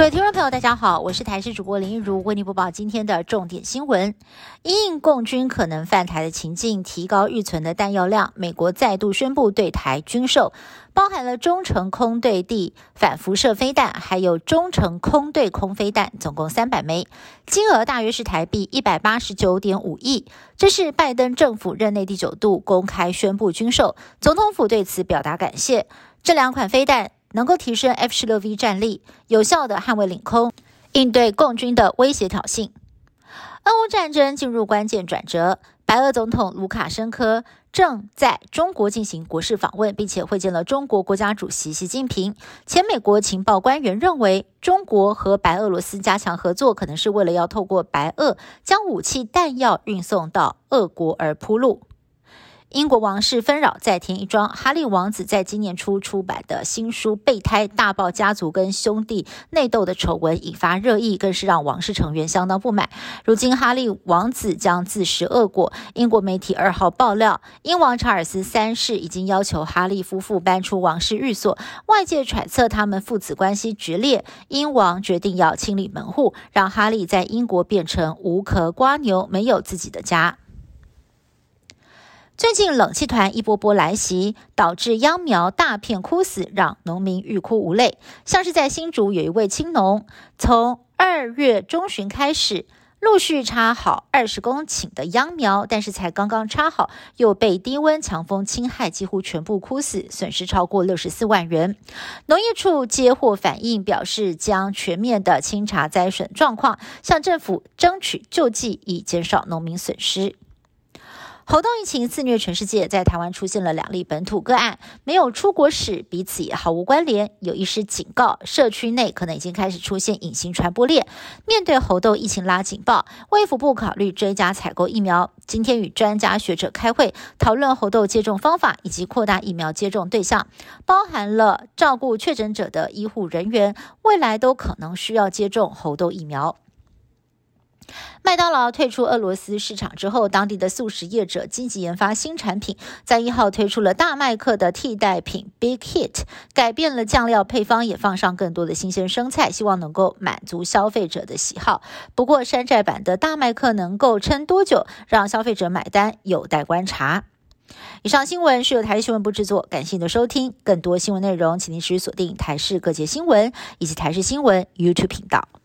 各位听众朋友，大家好，我是台视主播林一如，为您播报今天的重点新闻。因应共军可能犯台的情境，提高预存的弹药量，美国再度宣布对台军售，包含了中程空对地反辐射飞弹，还有中程空对空飞弹，总共三百枚，金额大约是台币一百八十九点五亿。这是拜登政府任内第九度公开宣布军售，总统府对此表达感谢。这两款飞弹。能够提升 F 十六 V 战力，有效的捍卫领空，应对共军的威胁挑衅。俄乌战争进入关键转折，白俄总统卢卡申科正在中国进行国事访问，并且会见了中国国家主席习近平。前美国情报官员认为，中国和白俄罗斯加强合作，可能是为了要透过白俄将武器弹药运送到俄国而铺路。英国王室纷扰再添一桩，哈利王子在今年初出版的新书《备胎》大爆家族跟兄弟内斗的丑闻，引发热议，更是让王室成员相当不满。如今哈利王子将自食恶果，英国媒体二号爆料，英王查尔斯三世已经要求哈利夫妇搬出王室寓所，外界揣测他们父子关系决裂，英王决定要清理门户，让哈利在英国变成无壳瓜牛，没有自己的家。最近冷气团一波波来袭，导致秧苗大片枯死，让农民欲哭无泪。像是在新竹有一位青农，从二月中旬开始陆续插好二十公顷的秧苗，但是才刚刚插好，又被低温强风侵害，几乎全部枯死，损失超过六十四万元。农业处接获反映，表示将全面的清查灾损状况，向政府争取救济，以减少农民损失。猴痘疫情肆虐全世界，在台湾出现了两例本土个案，没有出国史，彼此也毫无关联。有医师警告，社区内可能已经开始出现隐形传播链。面对猴痘疫情拉警报，卫福部考虑追加采购疫苗。今天与专家学者开会，讨论猴痘接种方法以及扩大疫苗接种对象，包含了照顾确诊者的医护人员，未来都可能需要接种猴痘疫苗。麦当劳退出俄罗斯市场之后，当地的素食业者积极研发新产品，在一号推出了大麦克的替代品 Big Hit，改变了酱料配方，也放上更多的新鲜生菜，希望能够满足消费者的喜好。不过，山寨版的大麦克能够撑多久，让消费者买单有待观察。以上新闻是由台视新闻部制作，感谢您的收听。更多新闻内容，请您持续锁定台视各界新闻以及台视新闻 YouTube 频道。